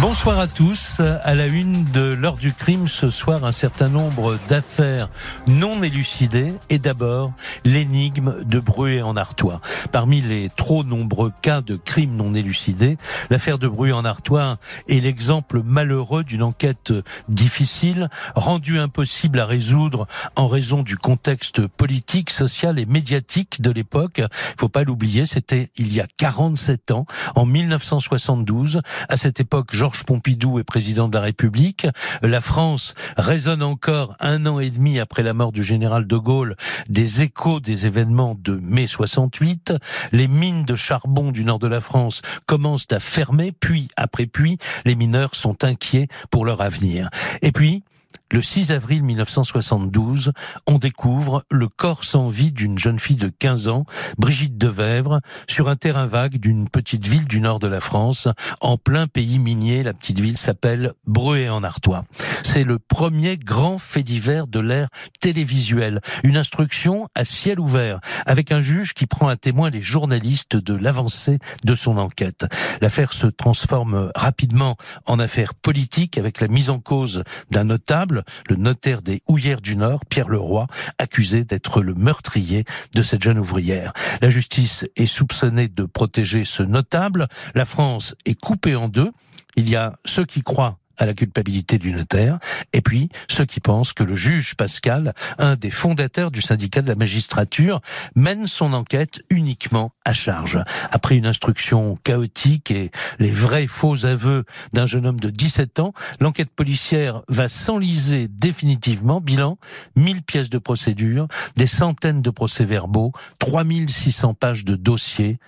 Bonsoir à tous. À la une de l'heure du crime ce soir, un certain nombre d'affaires non élucidées et d'abord l'énigme de Bruet en Artois. Parmi les trop nombreux cas de crimes non élucidés, l'affaire de Bruet en Artois est l'exemple malheureux d'une enquête difficile, rendue impossible à résoudre en raison du contexte politique, social et médiatique de l'époque. Il faut pas l'oublier, c'était il y a 47 ans, en 1972. À cette époque, Georges Pompidou est président de la République. La France résonne encore un an et demi après la mort du général de Gaulle des échos des événements de mai 68. Les mines de charbon du nord de la France commencent à fermer, puis après puis, les mineurs sont inquiets pour leur avenir. Et puis, le 6 avril 1972, on découvre le corps sans vie d'une jeune fille de 15 ans, Brigitte Devèvre, sur un terrain vague d'une petite ville du nord de la France, en plein pays minier. La petite ville s'appelle Breuer-en-Artois. C'est le premier grand fait divers de l'ère télévisuelle. Une instruction à ciel ouvert, avec un juge qui prend à témoin les journalistes de l'avancée de son enquête. L'affaire se transforme rapidement en affaire politique avec la mise en cause d'un notable le notaire des Houillères du Nord, Pierre Leroy, accusé d'être le meurtrier de cette jeune ouvrière. La justice est soupçonnée de protéger ce notable. La France est coupée en deux. Il y a ceux qui croient à la culpabilité du notaire, et puis ceux qui pensent que le juge Pascal, un des fondateurs du syndicat de la magistrature, mène son enquête uniquement à charge. Après une instruction chaotique et les vrais faux aveux d'un jeune homme de 17 ans, l'enquête policière va s'enliser définitivement. Bilan, 1000 pièces de procédure, des centaines de procès-verbaux, 3600 pages de dossiers,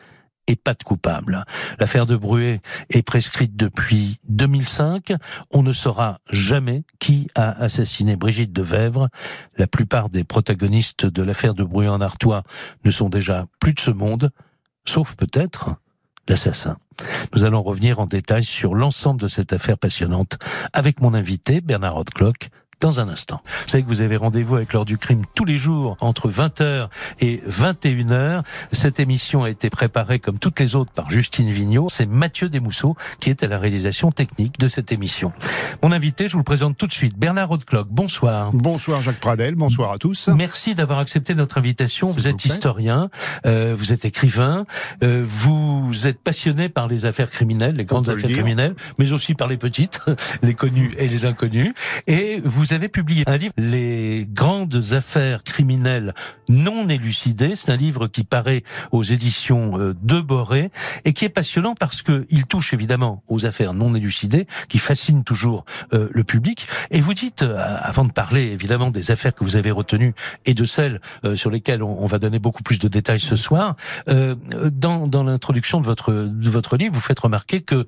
et pas de coupable. L'affaire de Bruet est prescrite depuis 2005. On ne saura jamais qui a assassiné Brigitte de Vèvre. La plupart des protagonistes de l'affaire de Bruet en Artois ne sont déjà plus de ce monde, sauf peut-être l'assassin. Nous allons revenir en détail sur l'ensemble de cette affaire passionnante avec mon invité Bernard Rodclock, dans un instant. Vous savez que vous avez rendez-vous avec l'heure du crime tous les jours entre 20h et 21h. Cette émission a été préparée comme toutes les autres par Justine Vignot. C'est Mathieu Desmousseaux qui est à la réalisation technique de cette émission. Mon invité, je vous le présente tout de suite, Bernard Rodclock. Bonsoir. Bonsoir Jacques Pradel, bonsoir à tous. Merci d'avoir accepté notre invitation. Vous êtes historien, euh, vous êtes écrivain, euh, vous êtes passionné par les affaires criminelles, les grandes affaires criminelles, mais aussi par les petites, les connues et les inconnues. Et vous vous avez publié un livre, Les grandes affaires criminelles non élucidées. C'est un livre qui paraît aux éditions euh, de Boré et qui est passionnant parce que il touche évidemment aux affaires non élucidées qui fascinent toujours euh, le public. Et vous dites, euh, avant de parler évidemment des affaires que vous avez retenues et de celles sur lesquelles on, va donner beaucoup plus de détails ce soir, dans, l'introduction de votre de votre livre, vous faites remarquer que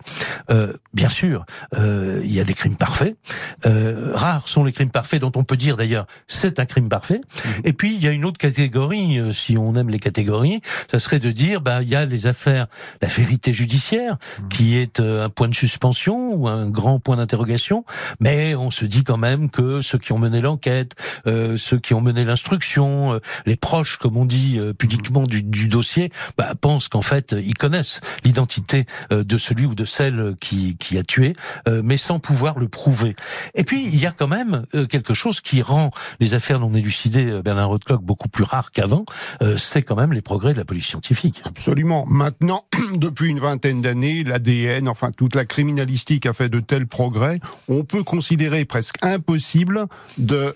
bien sûr il y a des crimes parfaits, rares sont les crime parfait dont on peut dire d'ailleurs c'est un crime parfait. Mhm. Et puis il y a une autre catégorie, euh, si on aime les catégories, ça serait de dire bah il y a les affaires, la vérité judiciaire mhm. qui est euh, un point de suspension ou un grand point d'interrogation, mais on se dit quand même que ceux qui ont mené l'enquête, euh, ceux qui ont mené l'instruction, les proches comme on dit pudiquement du, du, dossier, bah, pensent qu'en fait ils connaissent l'identité de celui ou de celle qui, qui a tué, mais sans pouvoir le prouver. Et puis il y a quand même euh, quelque chose qui rend les affaires non élucidées, euh, Bernard Rothklock, beaucoup plus rares qu'avant, euh, c'est quand même les progrès de la police scientifique. Absolument. Maintenant, depuis une vingtaine d'années, l'ADN, enfin toute la criminalistique a fait de tels progrès, on peut considérer presque impossible de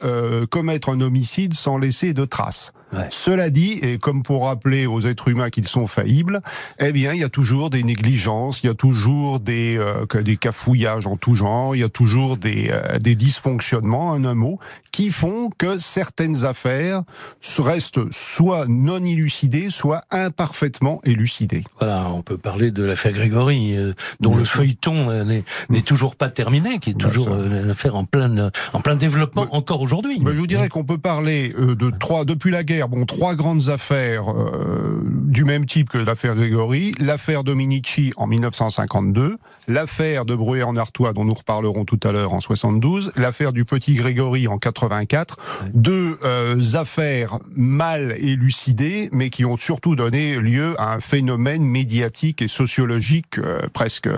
commettre un homicide sans laisser de traces. Cela dit, et comme pour rappeler aux êtres humains qu'ils sont faillibles, eh bien, il y a toujours des négligences, il y a toujours des, euh, des cafouillages en tout genre, il y a toujours des, euh, des dysfonctionnements, en un mot, qui font que certaines affaires restent soit non élucidées, soit imparfaitement élucidées. Voilà, on peut parler de l'affaire Grégory, euh, dont le feuilleton n'est mm. toujours pas terminé, qui est toujours une affaire en plein, en plein développement encore aujourd'hui. je vous dirais qu'on peut parler de trois, depuis la guerre, affaires, bon, trois grandes affaires euh, du même type que l'affaire Grégory. L'affaire Dominici en 1952, l'affaire de Bruet en Artois dont nous reparlerons tout à l'heure en 72, l'affaire du petit Grégory en 84. Deux euh, affaires mal élucidées, mais qui ont surtout donné lieu à un phénomène médiatique et sociologique euh, presque,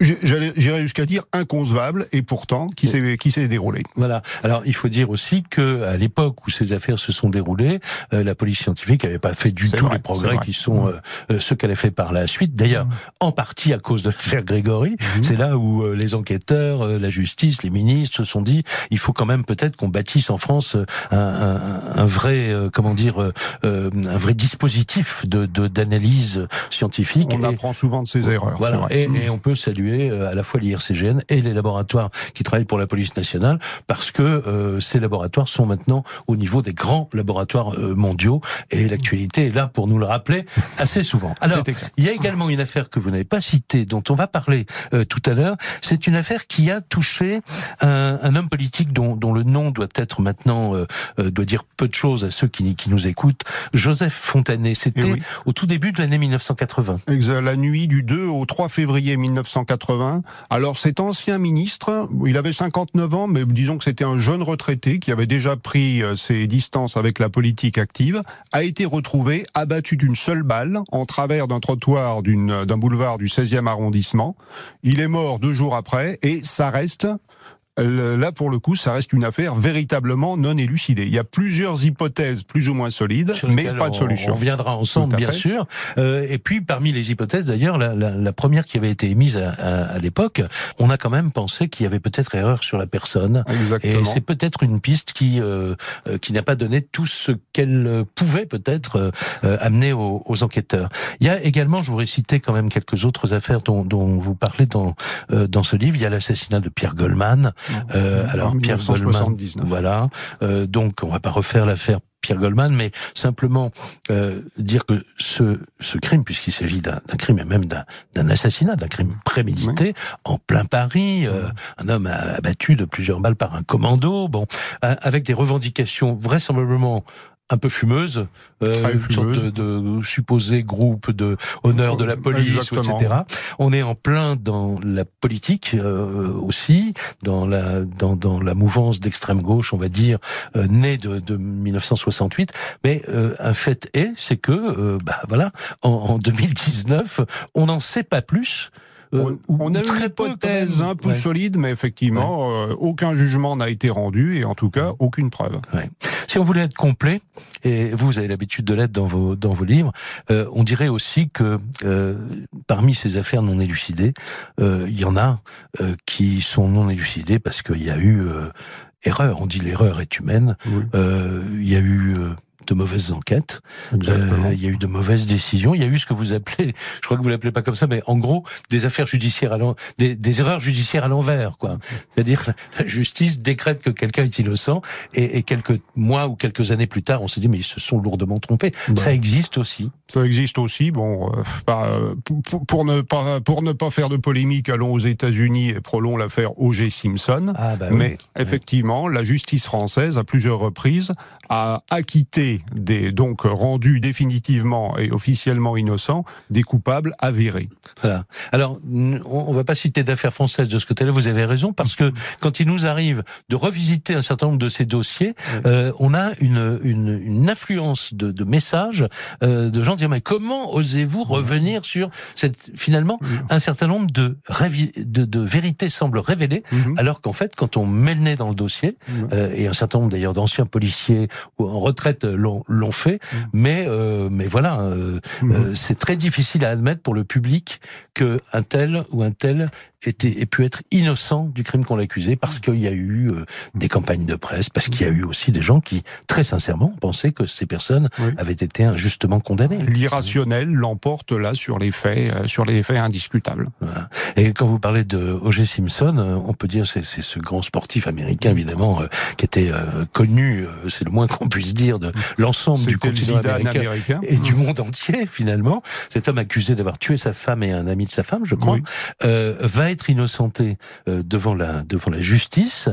j'irais jusqu'à dire inconcevable, et pourtant qui s'est qui s'est déroulé? Voilà. Alors il faut dire aussi que à l'époque où ces affaires se sont déroulées, euh, la police scientifique n'avait pas fait du tout les progrès qui sont mmh. euh, euh, ceux qu'elle a fait par la suite. D'ailleurs, mmh. en partie à cause de l'affaire Grégory, mmh. c'est là où les enquêteurs, la justice, les ministres se sont dit il faut quand même peut-être qu'on bâtisse en France un, un, un vrai comment dire un vrai dispositif de d'analyse scientifique. On apprend souvent de ses erreurs. Voilà. Et, et, on peut saluer à la fois l'IRCGN et les laboratoires qui travaillent pour la police nationale parce que ces laboratoires sont maintenant au niveau des grands laboratoires euh, mondiaux et l'actualité est là pour nous le rappeler assez souvent. Alors, il y a également une affaire que vous n'avez pas citée, dont on va parler euh, tout à l'heure. C'est une affaire qui a touché un, un homme politique dont, dont, le nom doit être maintenant euh, doit dire peu de choses à ceux qui, qui nous écoutent. Joseph Fontanet. C'était eh au tout début de l'année 1980. La nuit du 2 au 3 février 1980. Alors cet ancien ministre, il avait 59 ans, mais disons que c'était un jeune retraité qui avait déjà pris ses distances avec la politique active, a été retrouvé abattu d'une seule balle en travers d'un trottoir d'un boulevard du 16e arrondissement. Il est mort deux jours après et ça reste là pour le coup, ça reste une affaire véritablement non élucidée. Il y a plusieurs hypothèses plus ou moins solides, mais pas de solution. On reviendra ensemble, bien sûr. Euh, et puis, parmi les hypothèses, d'ailleurs, la, la, la, première qui avait été émise à, à, à l'époque, on a quand même pensé qu'il y avait peut-être erreur sur la personne. Exactement. Et c'est peut-être une piste qui euh, euh qui n'a pas donné tout ce qu'elle pouvait peut-être euh, amener aux, aux, enquêteurs. Il y a également, je voudrais citer quand même quelques autres affaires dont, dont vous parlez dans euh, dans ce livre. Il y a l'assassinat de Pierre Goldman. Euh, alors Pierre Goldman, voilà. Euh, donc on va pas refaire l'affaire Pierre Goldman, mais simplement euh, dire que ce, ce crime, puisqu'il s'agit d'un crime et même d'un assassinat, d'un crime prémédité, en plein Paris, euh, un homme abattu de plusieurs balles par un commando, bon, avec des revendications vraisemblablement un peu fumeuse, euh, une sorte de, de, supposé groupe de honneur de la police, etc. On est en plein dans la politique euh, aussi, dans la dans, dans la mouvance d'extrême gauche, on va dire, euh, née de, de 1968. Mais euh, un fait est, c'est que, euh, bah voilà, en, en 2019, on n'en sait pas plus. Euh, on, a une hypothèse un peu solide, mais effectivement, euh, aucun jugement n'a été rendu et en tout cas aucune preuve. Si on voulait être complet, et vous avez l'habitude de l'être dans vos dans vos livres, euh, on dirait aussi que parmi ces affaires non élucidées, il y en a qui sont non élucidées parce qu'il y a eu erreur. On dit l'erreur est humaine. Il y a eu de mauvaises enquêtes. Euh, il y a eu de mauvaises décisions. Il y a eu ce que vous appelez, je crois que vous l'appelez pas comme ça, mais en gros des affaires judiciaires à des, des erreurs judiciaires à l'envers, quoi. C'est-à-dire la justice décrète que quelqu'un est innocent et, et, quelques mois ou quelques années plus tard, on s'est dit mais ils se sont lourdement trompés. Ça existe aussi. Ça existe aussi. Bon, euh, bah, pour, pour, ne pas pour ne pas faire de polémique, allons aux États-Unis et prolons l'affaire O.J. Simpson. Ah, bah mais effectivement, la justice française à plusieurs reprises a acquitté des, donc rendus définitivement et officiellement innocents des coupables avérés. Voilà. Alors, on va pas citer d'affaires françaises de ce côté-là, vous avez raison, parce que quand il nous arrive de revisiter un certain nombre de ces dossiers, euh, on a une, une, une influence de, de messages euh, de gens disant mais comment osez-vous revenir sur cette finalement un certain nombre de, de, de vérités semblent révélées, mhm. alors qu'en fait quand on met le nez dans le dossier euh, et un certain nombre d'ailleurs d'anciens policiers ou en retraite l'ont fait, mm. mais euh, mais voilà, euh, mm. euh, c'est très difficile à admettre pour le public que un tel ou un tel était, ait pu être innocent du crime qu'on l'accusait parce qu'il y a eu euh, des campagnes de presse, parce qu'il y a eu aussi des gens qui, très sincèrement, pensaient que ces personnes avaient été injustement condamnées. L'irrationnel l'emporte là sur les faits, euh, sur les faits indiscutables. Voilà. Et quand vous parlez de O.J. Simpson, euh, on peut dire c'est c'est ce grand sportif américain évidemment qui était connu, c'est le moins qu'on puisse dire de l'ensemble du continent américain, et du monde entier finalement. Cet homme accusé d'avoir tué sa femme et un ami de sa femme, je crois, va être innocenté euh, devant la devant la justice,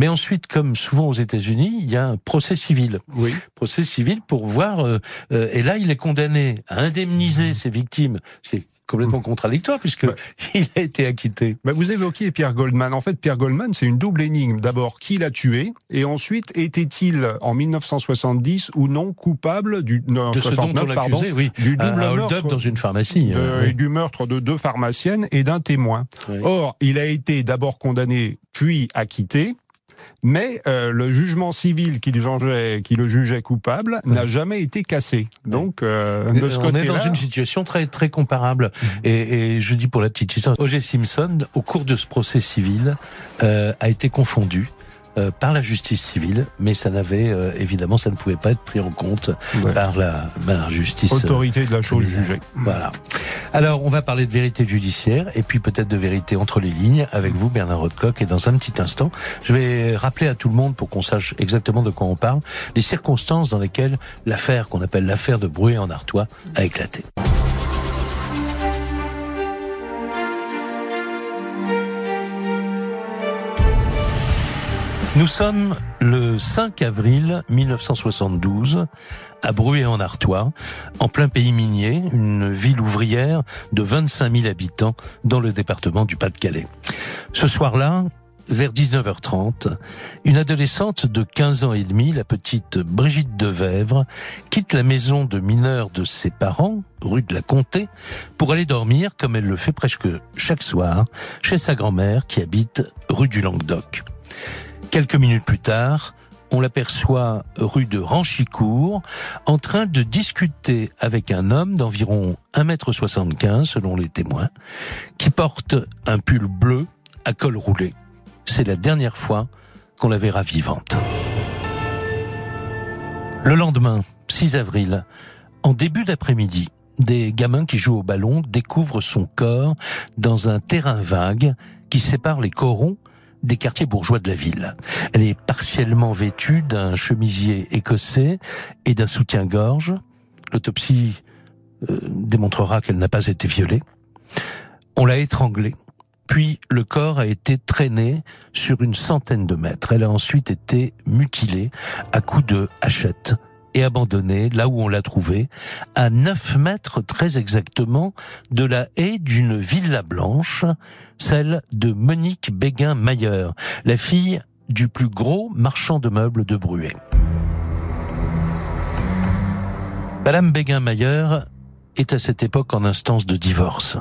Mais ensuite, comme souvent aux États-Unis, il y a un procès civil. Oui. Procès civil pour voir. Euh, euh, et là, il est condamné à indemniser ses victimes, ce qui est complètement contradictoire puisque il a été acquitté. Bah vous évoquiez Pierre Goldman. En fait, Pierre Goldman, c'est une double énigme. D'abord, qui l'a tué Et ensuite, était-il en 1970 ou non coupable du, non, de ce dont on pardon, oui. du double un meurtre dans une pharmacie de, euh, oui. du meurtre de deux pharmaciennes et d'un témoin. Oui. Or, il a été d'abord condamné puis acquitté. Mais euh, le jugement civil qui le jugeait, qui le jugeait coupable n'a jamais été cassé. Donc, euh, de ce on est dans une situation très très comparable. Mmh. Et, et, je dis pour la petite histoire, O.J. Simpson, au cours de ce procès civil, euh, a été confondu euh, par la justice civile, mais ça n'avait euh, évidemment, ça ne pouvait pas être pris en compte ouais. par, la, par, la, justice. Autorité de la chose jugée. Voilà. Alors, on va parler de vérité judiciaire et puis peut-être de vérité entre les lignes avec vous, Bernard Rothkock. Et dans un petit instant, je vais rappeler à tout le monde, pour qu'on sache exactement de quoi on parle, les circonstances dans lesquelles l'affaire qu'on appelle l'affaire de Bruet en Artois a éclaté. Nous sommes le 5 avril 1972 à Bruay-en-Artois, en plein pays minier, une ville ouvrière de 25 000 habitants dans le département du Pas-de-Calais. Ce soir-là, vers 19h30, une adolescente de 15 ans et demi, la petite Brigitte Devèvre, quitte la maison de mineurs de ses parents, rue de la Comté, pour aller dormir, comme elle le fait presque chaque soir, chez sa grand-mère qui habite rue du Languedoc. Quelques minutes plus tard, on l'aperçoit rue de Ranchicourt en train de discuter avec un homme d'environ 1m75 selon les témoins qui porte un pull bleu à col roulé. C'est la dernière fois qu'on la verra vivante. Le lendemain, 6 avril, en début d'après-midi, des gamins qui jouent au ballon découvrent son corps dans un terrain vague qui sépare les corons des quartiers bourgeois de la ville. Elle est partiellement vêtue d'un chemisier écossais et d'un soutien-gorge. L'autopsie euh, démontrera qu'elle n'a pas été violée. On l'a étranglée. Puis le corps a été traîné sur une centaine de mètres. Elle a ensuite été mutilée à coups de hachette et abandonnée là où on l'a trouvée, à 9 mètres très exactement de la haie d'une villa blanche, celle de Monique Béguin-Mayer, la fille du plus gros marchand de meubles de Bruet. Madame Béguin-Mayer est à cette époque en instance de divorce.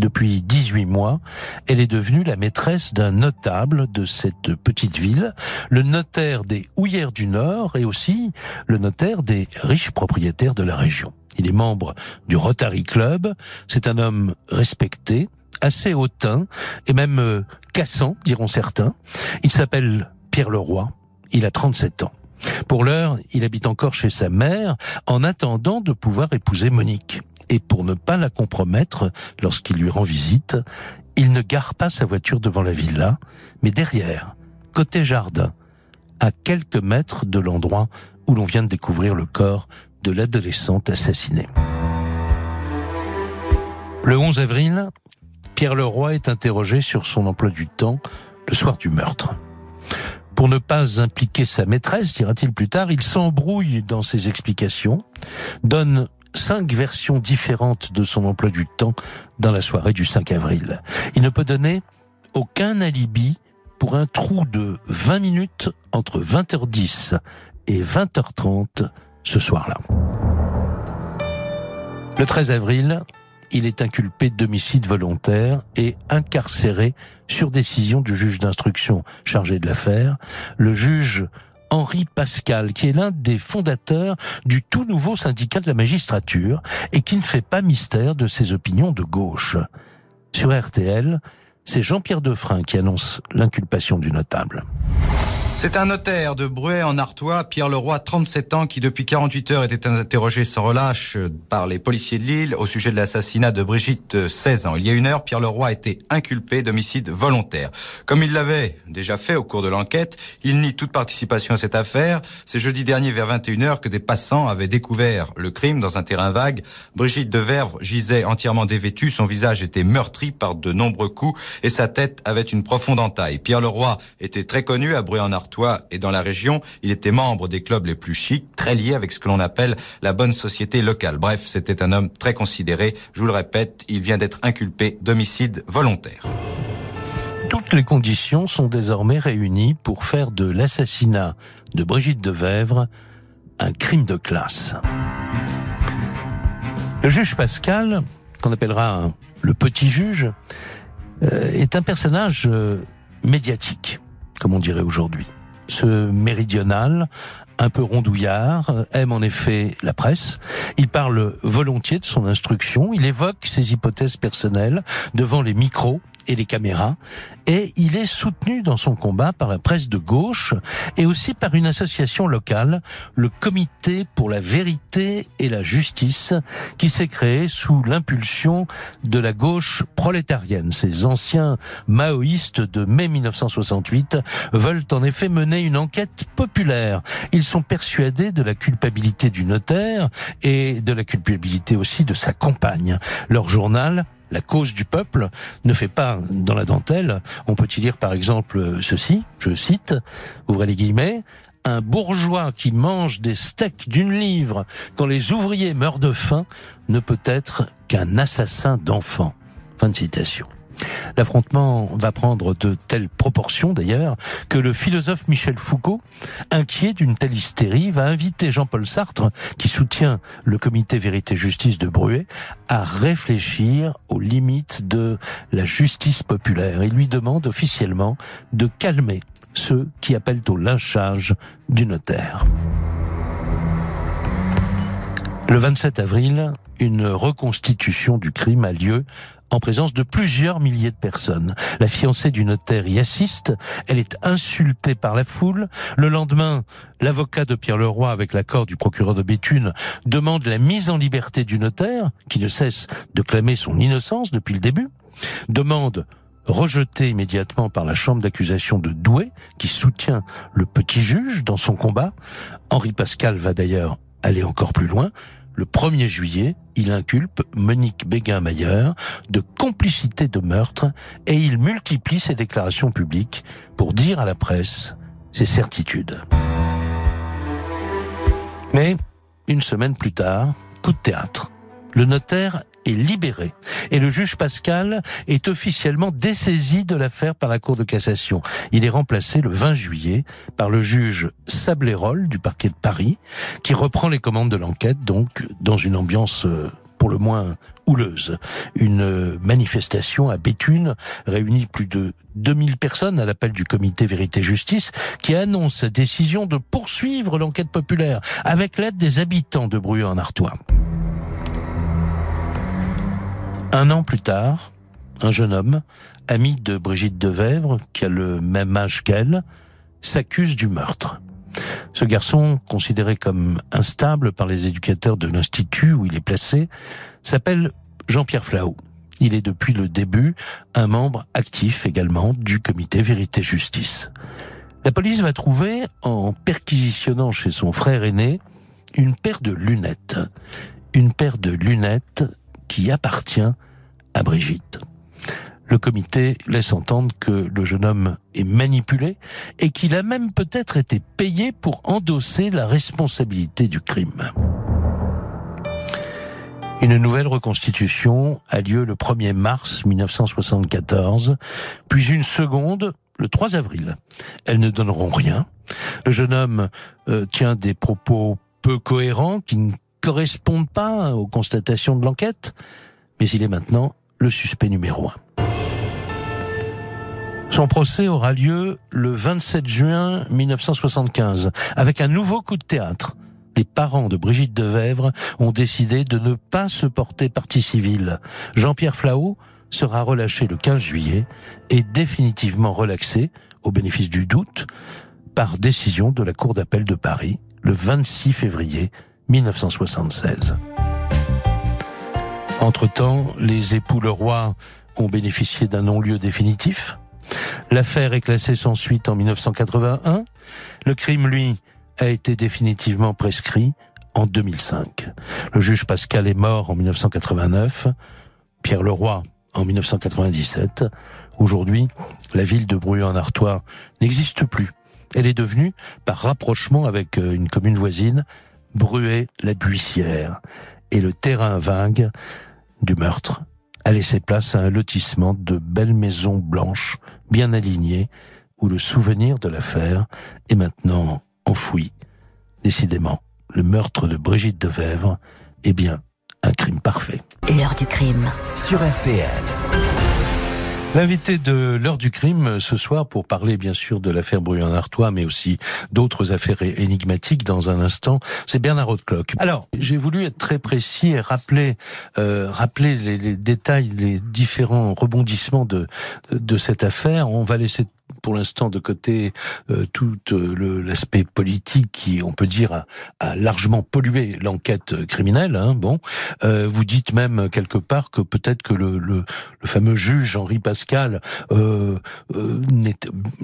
Depuis 18 mois, elle est devenue la maîtresse d'un notable de cette petite ville, le notaire des Houillères du Nord et aussi le notaire des riches propriétaires de la région. Il est membre du Rotary Club, c'est un homme respecté, assez hautain et même euh, cassant, diront certains. Il s'appelle Pierre Leroy, il a 37 ans. Pour l'heure, il habite encore chez sa mère en attendant de pouvoir épouser Monique et pour ne pas la compromettre lorsqu'il lui rend visite, il ne gare pas sa voiture devant la villa, mais derrière, côté jardin, à quelques mètres de l'endroit où l'on vient de découvrir le corps de l'adolescente assassinée. Le 11 avril, Pierre Leroy est interrogé sur son emploi du temps le soir du meurtre. Pour ne pas impliquer sa maîtresse, dira-t-il plus tard, il s'embrouille dans ses explications, donne cinq versions différentes de son emploi du temps dans la soirée du 5 avril. Il ne peut donner aucun alibi pour un trou de 20 minutes entre 20h10 et 20h30 ce soir-là. Le 13 avril, il est inculpé d'homicide volontaire et incarcéré sur décision du juge d'instruction chargé de l'affaire. Le juge Henri Pascal, qui est l'un des fondateurs du tout nouveau syndicat de la magistrature et qui ne fait pas mystère de ses opinions de gauche. Sur RTL, c'est Jean-Pierre Defrin qui annonce l'inculpation du notable. C'est un notaire de Bruay en Artois, Pierre Leroy, 37 ans, qui depuis 48 heures était interrogé sans relâche par les policiers de Lille au sujet de l'assassinat de Brigitte, 16 ans. Il y a une heure, Pierre Leroy a été inculpé d'homicide volontaire. Comme il l'avait déjà fait au cours de l'enquête, il nie toute participation à cette affaire. C'est jeudi dernier vers 21 heures que des passants avaient découvert le crime dans un terrain vague. Brigitte de Verve gisait entièrement dévêtue, son visage était meurtri par de nombreux coups et sa tête avait une profonde entaille. Pierre Leroy était très connu à Bruay en Artois et dans la région. Il était membre des clubs les plus chics, très lié avec ce que l'on appelle la bonne société locale. Bref, c'était un homme très considéré. Je vous le répète, il vient d'être inculpé d'homicide volontaire. Toutes les conditions sont désormais réunies pour faire de l'assassinat de Brigitte de Vèvre un crime de classe. Le juge Pascal, qu'on appellera le petit juge, euh, est un personnage euh, médiatique, comme on dirait aujourd'hui ce méridional, un peu rondouillard, aime en effet la presse. Il parle volontiers de son instruction, il évoque ses hypothèses personnelles devant les micros et les caméras, et il est soutenu dans son combat par la presse de gauche et aussi par une association locale, le Comité pour la vérité et la justice, qui s'est créé sous l'impulsion de la gauche prolétarienne. Ces anciens maoïstes de mai 1968 veulent en effet mener une enquête populaire. Ils sont persuadés de la culpabilité du notaire et de la culpabilité aussi de sa compagne. Leur journal la cause du peuple ne fait pas dans la dentelle. On peut y dire par exemple ceci, je cite, ouvrez les guillemets, un bourgeois qui mange des steaks d'une livre quand les ouvriers meurent de faim ne peut être qu'un assassin d'enfants. Fin de citation. L'affrontement va prendre de telles proportions d'ailleurs que le philosophe Michel Foucault, inquiet d'une telle hystérie, va inviter Jean-Paul Sartre, qui soutient le comité Vérité-Justice de Bruet, à réfléchir aux limites de la justice populaire. Il lui demande officiellement de calmer ceux qui appellent au lynchage du notaire. Le 27 avril, une reconstitution du crime a lieu en présence de plusieurs milliers de personnes. La fiancée du notaire y assiste, elle est insultée par la foule. Le lendemain, l'avocat de Pierre Leroy, avec l'accord du procureur de Béthune, demande la mise en liberté du notaire, qui ne cesse de clamer son innocence depuis le début, demande rejetée immédiatement par la chambre d'accusation de Douai, qui soutient le petit juge dans son combat. Henri Pascal va d'ailleurs aller encore plus loin le 1er juillet, il inculpe Monique Béguin-Mayer de complicité de meurtre et il multiplie ses déclarations publiques pour dire à la presse ses certitudes. Mais, une semaine plus tard, coup de théâtre. Le notaire est libéré. Et le juge Pascal est officiellement dessaisi de l'affaire par la Cour de cassation. Il est remplacé le 20 juillet par le juge Sablérol du parquet de Paris, qui reprend les commandes de l'enquête, donc dans une ambiance euh, pour le moins houleuse. Une manifestation à Béthune réunit plus de 2000 personnes à l'appel du comité Vérité-Justice qui annonce sa décision de poursuivre l'enquête populaire avec l'aide des habitants de Bruy en Artois. Un an plus tard, un jeune homme, ami de Brigitte Devèvre, qui a le même âge qu'elle, s'accuse du meurtre. Ce garçon, considéré comme instable par les éducateurs de l'institut où il est placé, s'appelle Jean-Pierre Flau. Il est depuis le début un membre actif également du comité Vérité-Justice. La police va trouver, en perquisitionnant chez son frère aîné, une paire de lunettes. Une paire de lunettes qui appartient à Brigitte. Le comité laisse entendre que le jeune homme est manipulé et qu'il a même peut-être été payé pour endosser la responsabilité du crime. Une nouvelle reconstitution a lieu le 1er mars 1974, puis une seconde le 3 avril. Elles ne donneront rien. Le jeune homme euh, tient des propos peu cohérents qui ne correspondent pas aux constatations de l'enquête, mais il est maintenant le suspect numéro un. Son procès aura lieu le 27 juin 1975, avec un nouveau coup de théâtre. Les parents de Brigitte Devèvre ont décidé de ne pas se porter partie civile. Jean-Pierre Flau sera relâché le 15 juillet et définitivement relaxé, au bénéfice du doute, par décision de la Cour d'appel de Paris le 26 février 1976. Entre-temps, les époux Leroy ont bénéficié d'un non-lieu définitif. L'affaire est classée sans suite en 1981. Le crime, lui, a été définitivement prescrit en 2005. Le juge Pascal est mort en 1989, Pierre Leroy en 1997. Aujourd'hui, la ville de Bruy-en-Artois n'existe plus. Elle est devenue, par rapprochement avec euh, une commune voisine, Bruay-la-Buissière. Et le terrain vague du meurtre a laissé place à un lotissement de belles maisons blanches, bien alignées, où le souvenir de l'affaire est maintenant enfoui. Décidément, le meurtre de Brigitte de Vèvre est bien un crime parfait. L'heure du crime. Sur RTL. L'invité de l'heure du crime ce soir pour parler bien sûr de l'affaire Bruyant-Artois, mais aussi d'autres affaires énigmatiques dans un instant, c'est Bernard Hautecloque. Alors, j'ai voulu être très précis et rappeler, euh, rappeler les, les, détails, les différents rebondissements de, de cette affaire. On va laisser pour l'instant de côté euh, tout euh, l'aspect politique qui, on peut dire, a, a largement pollué l'enquête criminelle. Hein, bon, euh, vous dites même quelque part que peut-être que le, le, le, fameux juge Henri Pascal, euh, euh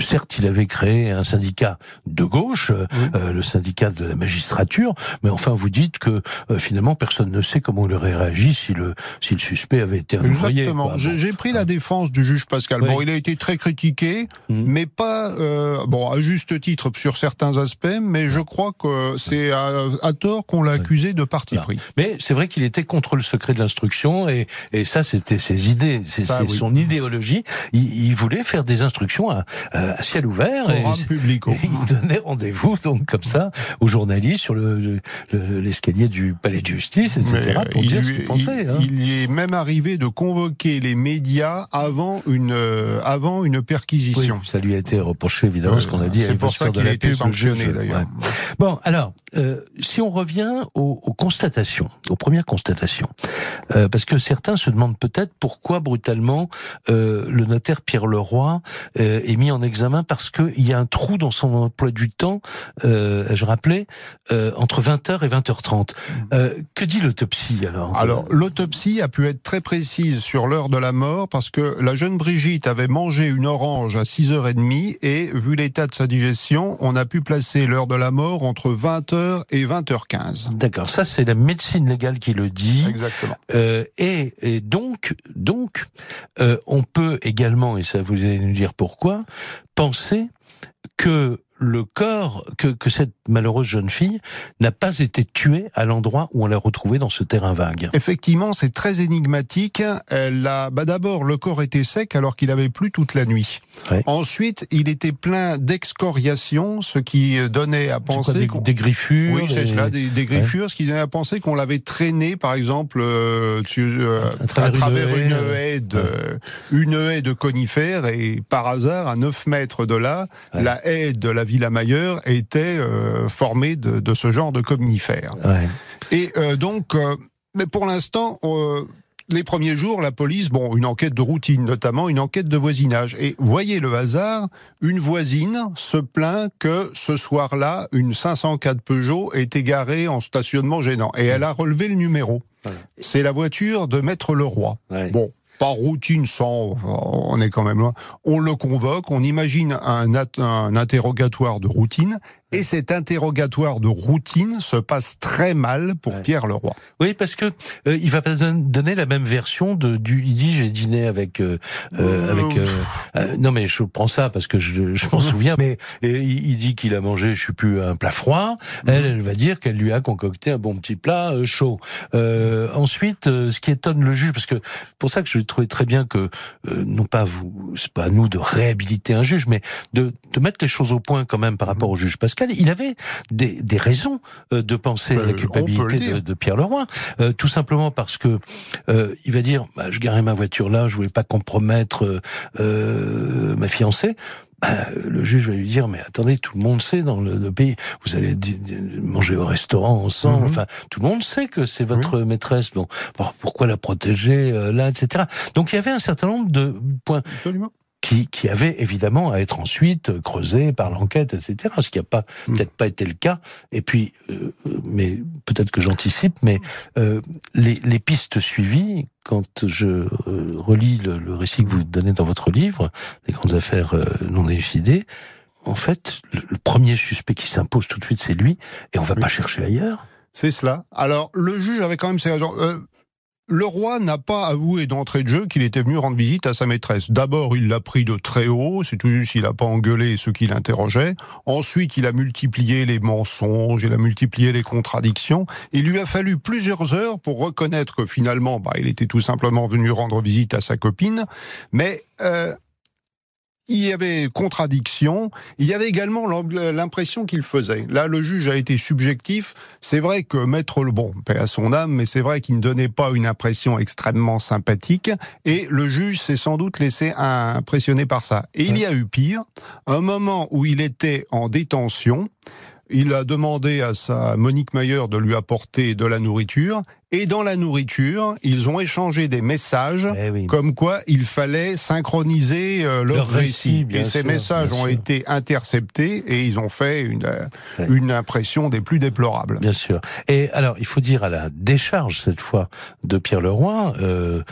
certes, il avait créé un syndicat de gauche, le syndicat de la magistrature, mais enfin, vous dites que finalement personne ne sait comment il aurait réagi si le si le suspect avait été un Exactement. J'ai pris la défense du juge Pascal. Bon, il a été très critiqué. Mmh. Mais pas euh, bon à juste titre sur certains aspects, mais je crois que c'est à, à, tort qu'on l'a accusé de parti pris. Mais c'est vrai qu'il était contre le secret de l'instruction et, et ça c'était ses idées, c'est son idéologie. Il, il, voulait faire des instructions à, à ciel ouvert et, public, il donnait rendez-vous donc comme ça aux journalistes sur l'escalier le, l'escalier du palais de justice, etc. pour dire ce qu'il pensait. Hein. Il est même arrivé de convoquer les médias avant une euh, avant une perquisition ça lui a été reproché évidemment ce qu'on a dit. C'est pour ça qu'il a été sanctionné d'ailleurs. Bon, alors euh, si on revient aux, aux, constatations, aux premières constatations, euh, parce que certains se demandent peut-être pourquoi brutalement euh, le notaire Pierre Leroy euh, est mis en examen parce qu'il y a un trou dans son emploi du temps. Euh, je rappelais entre 20h et 20h30. que dit l'autopsie alors Alors l'autopsie a pu être très précise sur l'heure de la mort parce que la jeune Brigitte avait mangé une orange à 6h et vu l'état de sa digestion, on a pu placer l'heure de la mort entre 20h et 20h15. D'accord, ça c'est la médecine légale qui le dit. Exactement. Euh, et, et, donc, donc euh, on peut également, et ça vous allez nous dire pourquoi, penser que le corps, que, que cette malheureuse jeune fille n'a pas été tuée à l'endroit où on l'a retrouvée dans ce terrain vague. Effectivement, c'est très énigmatique. Elle a, bah d'abord, le corps était sec alors qu'il avait plu toute la nuit. Ensuite, il était plein d'excoriations, ce qui donnait à penser des, des, griffures. Oui, c'est cela, des, des griffures, ce qui donnait à penser qu'on l'avait traîné, par exemple, euh, euh à, travers, une, haie, de, une haie de conifères et par hasard, à 9 mètres de là, la haie de la Villa Mailleur était euh, formée de, de, ce genre de comnifères. Ouais. Et euh, donc, euh, mais pour l'instant, les premiers jours, la police, bon, une enquête de routine, notamment une enquête de voisinage. Et voyez le hasard, une voisine se plaint que ce soir-là, une 504 Peugeot est égarée en stationnement gênant. Et elle a relevé le numéro. C'est la voiture de Maître Leroy. Ouais. Bon, pas routine sans, on est quand même loin. On le convoque, on imagine un, un interrogatoire de routine, et cet interrogatoire de routine se passe très mal pour ouais. Pierre Leroy. Oui, parce que euh, il va pas donner la même version de du. Il dit j'ai dîné avec euh, euh, avec. Euh, non mais je prends ça parce que je, je m'en souviens. Mais il, il, dit qu'il a mangé, je suis plus un plat froid. Elle, elle va dire qu'elle lui a concocté un bon petit plat chaud. ensuite, ce qui étonne le juge, parce que pour ça que je trouvais très bien que non pas vous, c'est pas à nous de réhabiliter un juge, mais de de mettre les choses au point quand même par rapport au juge parce il avait des, des raisons euh, de penser à la culpabilité de, de, Pierre Leroy, euh, tout simplement parce que euh, il va dire bah, je garais ma voiture là, je voulais pas compromettre euh, ma fiancée. Bah, le juge va lui dire mais attendez tout le monde sait dans le, le pays vous allez manger au restaurant ensemble. Mm -hmm. enfin tout le monde sait que c'est votre oui. maîtresse. Bon pourquoi la protéger euh, là etc donc il y avait un certain nombre de points. Absolument qui, qui avait évidemment à être ensuite creusé par l'enquête, etc. Ce qui n'a pas Mm. peut-être pas été le cas. Et puis, euh, mais peut-être que j'anticipe, mais euh, les, les pistes suivies, quand je euh, relis le, le récit que vous donnez dans votre livre, les grandes affaires non élucidées, en fait, le, le premier suspect qui s'impose tout de suite, c'est lui, et on va pas chercher ailleurs. C'est cela. Alors, le juge avait quand même ses raisons. Euh, le roi n'a pas avoué d'entrée de jeu qu'il était venu rendre visite à sa maîtresse. D'abord, il l'a pris de très haut, c'est tout juste, il n'a pas engueulé ceux qui l'interrogeaient. Ensuite, il a multiplié les mensonges, il a multiplié les contradictions. Il lui a fallu plusieurs heures pour reconnaître que finalement, bah, il était tout simplement venu rendre visite à sa copine. Mais euh, il y avait contradiction, il y avait également l'impression qu'il faisait. Là, le juge a été subjectif. C'est vrai que Maître Le Bon, paix à son âme, mais c'est vrai qu'il ne donnait pas une impression extrêmement sympathique. Et le juge s'est sans doute laissé impressionner par ça. Et il y a eu pire, un moment où il était en détention. Il a demandé à sa Monique Mayer de lui apporter de la nourriture. Et dans la nourriture, ils ont échangé des messages Eh oui. comme quoi il fallait synchroniser euh, leur, Leur récit, Et ces messages ont sûr. été interceptés et ils ont fait une, euh, Ouais. une impression des plus déplorables. Bien sûr. Et alors, il faut dire à la décharge cette fois de Pierre Leroy euh,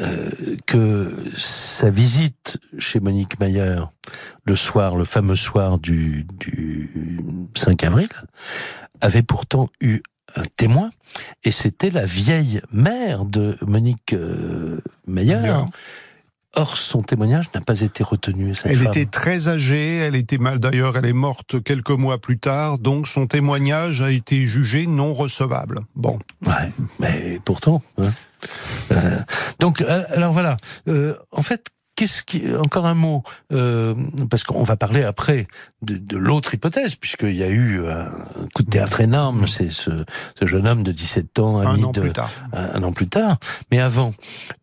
euh, que sa visite chez Monique Mayer le soir, le fameux soir du, du 5 avril, avait pourtant eu un témoin, et c'était la vieille mère de Monique euh, Mayer. Or, son témoignage n'a pas été retenu. Cette Elle femme. était très âgée, elle était mal d'ailleurs, elle est morte quelques mois plus tard, donc son témoignage a été jugé non recevable. Bon, Ouais, mais pourtant. hein. Euh, donc, euh, alors voilà. Euh, en fait, qu'est-ce qui encore un mot euh, parce qu'on va parler après de, de l'autre hypothèse puisqu'il y a eu un coup de théâtre énorme. C'est ce, ce jeune homme de 17 ans, un ami an de plus tard. un, un an plus tard. Mais avant,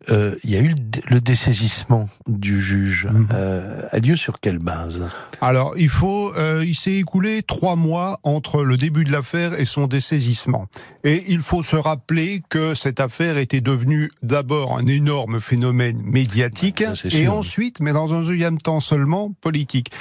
euh, il y a eu le, le dessaisissement du juge. Mhm. Euh, a lieu sur quelle base? Alors, il faut, il s'est écoulé trois mois entre le début de l'affaire et son dessaisissement. Et il faut se rappeler que cette affaire était devenue d'abord un énorme phénomène médiatique ça, et. Ensuite, mais dans un deuxième temps seulement, politique.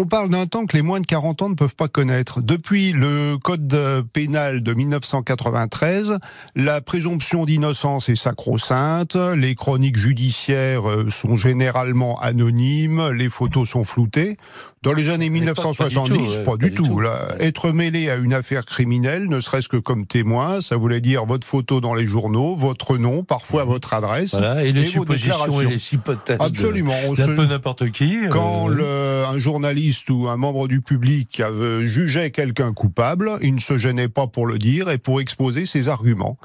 On parle d'un temps que les moins de 40 ans ne peuvent pas connaître. Depuis le code euh, pénal de 1993, la présomption d'innocence est sacro-sainte, les chroniques judiciaires euh, sont généralement anonymes, les photos sont floutées. Dans les années À l'époque, pas du 1970, tout, pas du tout. Là, être mêlé à une affaire criminelle, ne serait-ce que comme témoin, ça voulait dire votre photo dans les journaux, votre nom, parfois votre adresse. Voilà, et les Et suppositions et les hypothèses. de- Absolument. On d'un se- peu n'importe qui. euh, quand le, un journaliste ou un membre du public avait, jugeait quelqu'un coupable, il ne se gênait pas pour le dire et pour exposer ses arguments.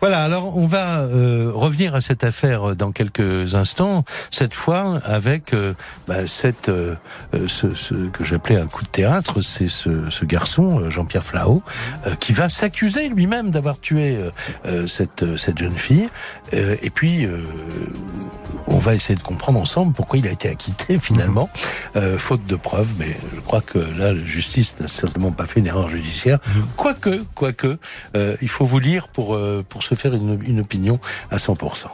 Voilà, alors on va euh, revenir à cette affaire euh, dans quelques instants, cette fois avec euh, bah, cette, euh, euh, ce, ce que j'appelais un coup de théâtre, c'est ce, ce garçon, euh, Jean-Pierre Flao, euh, qui va s'accuser lui-même d'avoir tué cette, cette jeune fille, Euh, et puis euh, on va essayer de comprendre ensemble pourquoi il a été acquitté finalement, euh, faute de preuves, mais je crois que là, la justice n'a certainement pas fait une erreur judiciaire, quoique, quoique, euh, il faut vous lire pour, euh, pour se faire une, une opinion à 100%.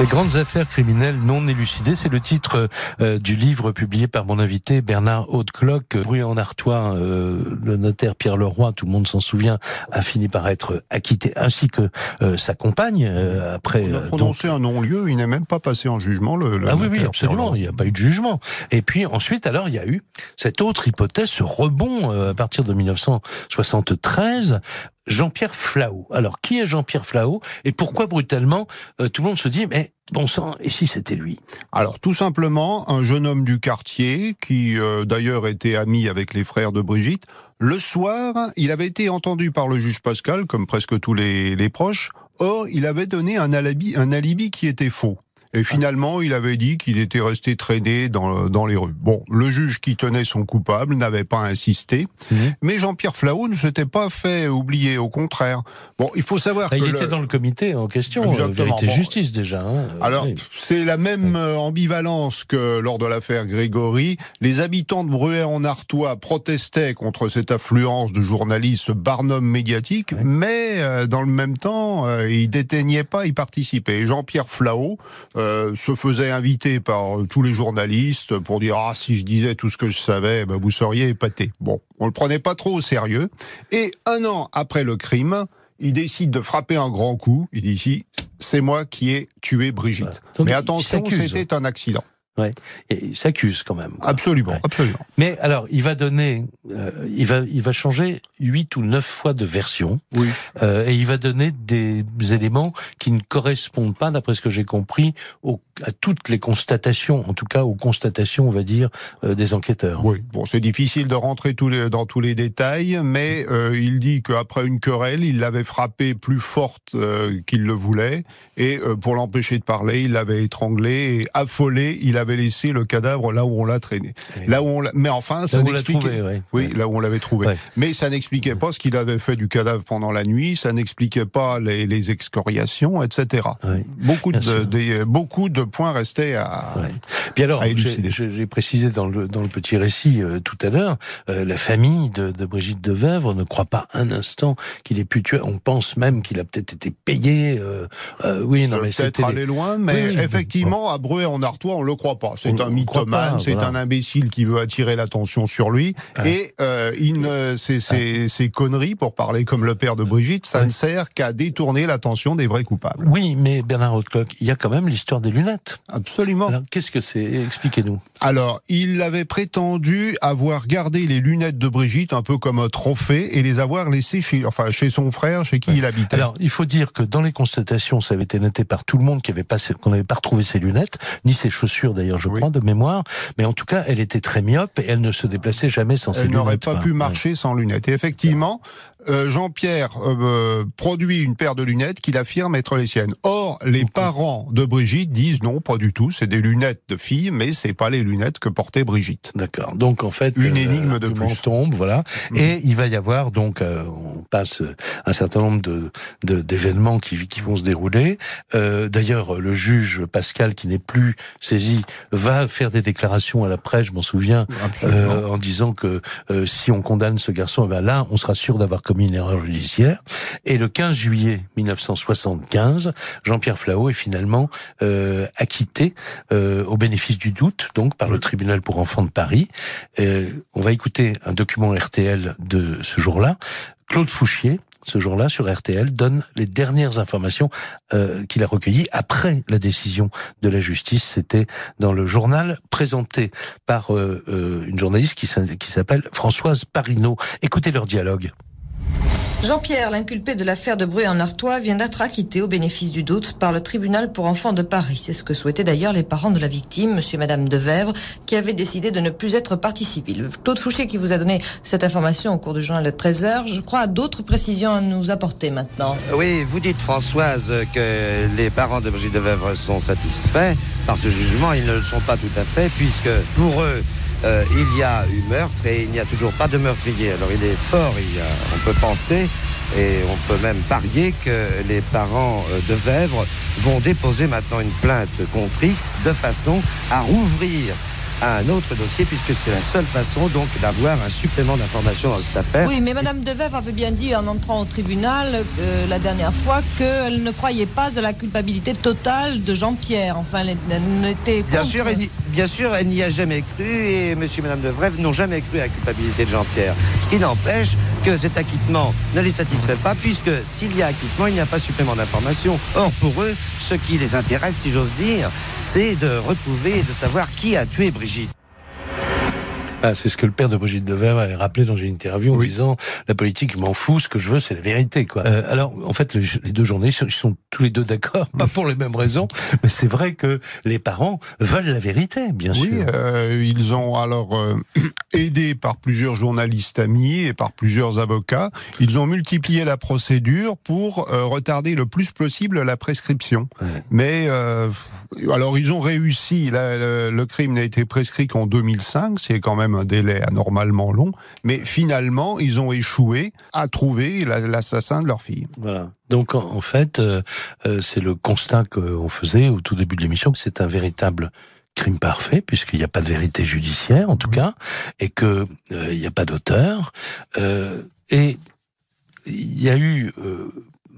Les grandes affaires criminelles non élucidées, c'est le titre euh, du livre publié par mon invité Bernard Hautecloc, bruit en Artois. euh, le notaire Pierre Leroy, tout le monde s'en souvient, a fini par être acquitté, ainsi que euh, sa compagne. euh, après, On a donc, prononcé un non-lieu, il n'est même pas passé en jugement. Le, le ah oui, oui, absolument. Il n'y a pas eu de jugement. Et puis ensuite, alors, il y a eu cette autre hypothèse, ce rebond euh, à partir de 1973. Jean-Pierre Flao. Alors, qui est Jean-Pierre Flao et pourquoi brutalement euh, tout le monde se dit mais bon sang et si c'était lui? Alors tout simplement, un jeune homme du quartier, qui euh, d'ailleurs était ami avec les frères de Brigitte, le soir, il avait été entendu par le juge Pascal, comme presque tous les, les proches. Or, il avait donné un alibi, un alibi qui était faux. Et finalement, il avait dit qu'il était resté traîné dans, dans les rues. Bon, le juge qui tenait son coupable n'avait pas insisté, Mhm. mais Jean-Pierre Flao ne s'était pas fait oublier, au contraire. Bon, il faut savoir Ah, que... Il le- était dans le comité en question, euh, Exactement. vérité Bon. justice déjà. hein. Alors, Oui. c'est la même euh, ambivalence que lors de l'affaire Grégory. Les habitants de Bruay-en-Artois protestaient contre cette affluence de journalistes, ce barnum médiatique, mais euh, dans le même temps, euh, ils déteignaient pas y participer. Et Jean-Pierre Flao, euh, euh, se faisait inviter par euh, tous les journalistes pour dire ah si je disais tout ce que je savais, ben, vous seriez épaté. Bon, on le prenait pas trop au sérieux. Et un an après le crime, il décide de frapper un grand coup. Il dit ici, c'est moi qui ai tué Brigitte. Mais attention, s'accuse. c'était un accident. Ouais. Et il s'accuse quand même. quoi. Absolument, Ouais. absolument. Mais alors, il va donner, euh, il va, il va changer huit ou neuf fois de version, Oui. euh, et il va donner des éléments qui ne correspondent pas, d'après ce que j'ai compris, au, à toutes les constatations, en tout cas aux constatations, on va dire, euh, des enquêteurs. Oui, bon, c'est difficile de rentrer tous les, dans tous les détails, mais il dit qu'après une querelle, il l'avait frappée plus forte qu'il le voulait, et pour l'empêcher de parler, il l'avait étranglé, et affolé, il avait laissé le cadavre là où on l'a traîné. Là où on. Mais enfin, ça n'expliquait... ouais. Oui, là où on l'avait trouvé. Ouais. Mais ça n'expliquait pas ce qu'il avait fait du cadavre pendant la nuit, ça n'expliquait pas les, les excoriations, etc. Ouais. Beaucoup, de, des- beaucoup de points restaient à... Puis alors, j'ai précisé dans le, dans le petit récit euh, tout à l'heure, euh, la famille de, de Brigitte de Vèvre ne croit pas un instant qu'il ait pu tuer. On pense même qu'il a peut-être été payé. euh, euh, oui, non, mais c'était peut-être aller loin, mais Oui, effectivement, à Breuer en Artois, on le croit pas. C'est un mythomane, c'est voilà. un imbécile qui veut attirer l'attention sur lui. Et euh, il ces, ces, ces conneries, pour parler comme le père de Brigitte, ça ne sert qu'à détourner l'attention des vrais coupables. Oui, mais Bernard Hautecloc, il y a quand même l'histoire des lunettes. Absolument. Alors, qu'est-ce que c'est? Expliquez-nous. Alors, il avait prétendu avoir gardé les lunettes de Brigitte un peu comme un trophée et les avoir laissées chez, enfin, chez son frère, chez qui il habitait. Alors, il faut dire que dans les constatations, ça avait été noté par tout le monde pas, qu'on n'avait pas retrouvé ses lunettes, ni ses chaussures d'ailleurs, je Oui. crois, de mémoire. Mais en tout cas, elle était très myope et elle ne se déplaçait jamais sans ses Elle lunettes. n'aurait pas quoi. pu Ouais. marcher sans lunettes. Et effectivement, euh, Jean-Pierre euh, produit une paire de lunettes qu'il affirme être les siennes. Or, les parents de Brigitte disent non, pas du tout. C'est des lunettes de fille, mais c'est pas les lunettes que portait Brigitte. D'accord. Donc en fait, Une énigme de plus. tombe, voilà. Mhm. Et il va y avoir donc, euh, on passe un certain nombre de de- d'événements qui qui vont se dérouler. Euh, D'ailleurs, le juge Pascal, qui n'est plus saisi, va faire des déclarations à la presse. Je m'en souviens. euh, en disant que euh, si on condamne ce garçon, eh ben là, on sera sûr d'avoir commis une erreur judiciaire. Et le 15 juillet 1975, Jean-Pierre Flao est finalement euh, acquitté euh, au bénéfice du doute, donc par le tribunal pour enfants de Paris. Euh, on va écouter un document RTL de ce jour-là. Claude Fouchier, ce jour-là, sur RTL, donne les dernières informations euh, qu'il a recueillies après la décision de la justice. C'était dans le journal présenté par euh, euh, une journaliste qui s'appelle Françoise Parino. Écoutez leur dialogue. Jean-Pierre, l'inculpé de l'affaire de Bruy en Artois, vient d'être acquitté au bénéfice du doute par le tribunal pour enfants de Paris. C'est ce que souhaitaient d'ailleurs les parents de la victime, monsieur et madame Devèvre, qui avaient décidé de ne plus être partie civile. Claude Fouché, qui vous a donné cette information au cours du journal de 13 heures, je crois, a d'autres précisions à nous apporter maintenant. Oui, vous dites Françoise que les parents de Brigitte de Vèvre sont satisfaits par ce jugement. Ils ne le sont pas tout à fait, puisque pour eux, euh, il y a eu meurtre et il n'y a toujours pas de meurtrier. Alors il est fort, on peut penser et on peut même parier que les parents euh, de Vèvre vont déposer maintenant une plainte contre X de façon à rouvrir un autre dossier, puisque c'est la seule façon donc d'avoir un supplément d'informations dans cette affaire. Oui, mais madame Devèvre avait bien dit en entrant au tribunal euh, la dernière fois qu'elle ne croyait pas à la culpabilité totale de Jean-Pierre. Enfin, elle, elle n'était Bien sûr, elle, bien sûr, elle n'y a jamais cru et monsieur et madame de Vrève n'ont jamais cru à la culpabilité de Jean-Pierre. Ce qui n'empêche que cet acquittement ne les satisfait pas puisque s'il y a acquittement, il n'y a pas supplément d'information. Or, pour eux, ce qui les intéresse, si j'ose dire, c'est de retrouver et de savoir qui a tué Brigitte. жить. Ah, c'est ce que le père de Brigitte Devers avait rappelé dans une interview en Oui. disant la politique, je m'en fous, ce que je veux, c'est la vérité. Quoi. Euh, alors, en fait, le- les deux journalistes ils sont tous les deux d'accord, pas pour les mêmes raisons, mais c'est vrai que les parents veulent la vérité, bien Oui, sûr. euh, ils ont alors euh, aidés par plusieurs journalistes amis et par plusieurs avocats, ils ont multiplié la procédure pour euh, retarder le plus possible la prescription. Ouais. Mais alors ils ont réussi. Là, le, le crime n'a été prescrit qu'en 2005, c'est quand même un délai anormalement long. Mais finalement, ils ont échoué à trouver la- l'assassin de leur fille. Voilà. Donc, en, fait, euh, euh, c'est le constat qu'on faisait au tout début de l'émission, que c'est un véritable crime parfait, puisqu'il n'y a pas de vérité judiciaire, en tout cas, et que euh, n'y a pas d'auteur. Euh, et il y a eu, euh,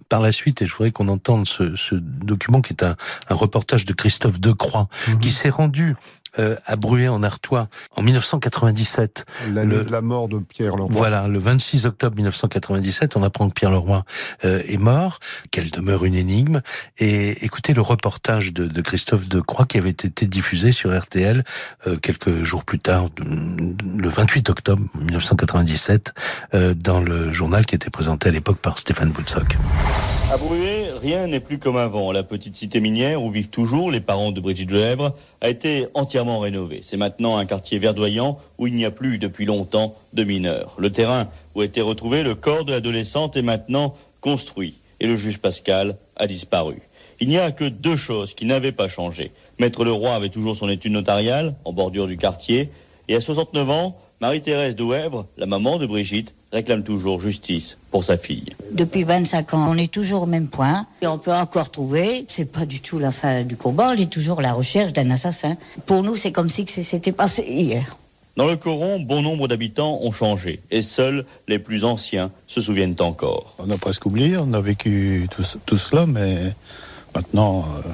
par la suite, et je voudrais qu'on entende ce, ce, document qui est un, un reportage de Christophe Decroix, mhm. qui s'est rendu euh, à Bruay en Artois en 1997. L'année de la mort de Pierre Leroy. Voilà, le 26 octobre 1997, on apprend que Pierre Leroy euh, est mort, qu'elle demeure une énigme. Et écoutez le reportage de, de Christophe Decroix qui avait été diffusé sur RTL euh, quelques jours plus tard, le 28 octobre 1997, euh, dans le journal qui était présenté à l'époque par Stéphane Boutsock. À Bruay, rien n'est plus comme avant. La petite cité minière où vivent toujours les parents de Brigitte Lèvres a été entièrement rénovée. C'est maintenant un quartier verdoyant où il n'y a plus depuis longtemps de mineurs. Le terrain où a été retrouvé le corps de l'adolescente est maintenant construit et le juge Pascal a disparu. Il n'y a que deux choses qui n'avaient pas changé. Maître Leroy avait toujours son étude notariale en bordure du quartier et à 69 ans, Marie-Thérèse Douèvre, la maman de Brigitte, réclame toujours justice pour sa fille. Depuis 25 ans, on est toujours au même point. Et on peut encore trouver, c'est pas du tout la fin du combat, on est toujours à la recherche d'un assassin. Pour nous, c'est comme si c'était passé hier. Dans le Coron, bon nombre d'habitants ont changé et seuls les plus anciens se souviennent encore. On a presque oublié, on a vécu tout, cela, mais maintenant, euh,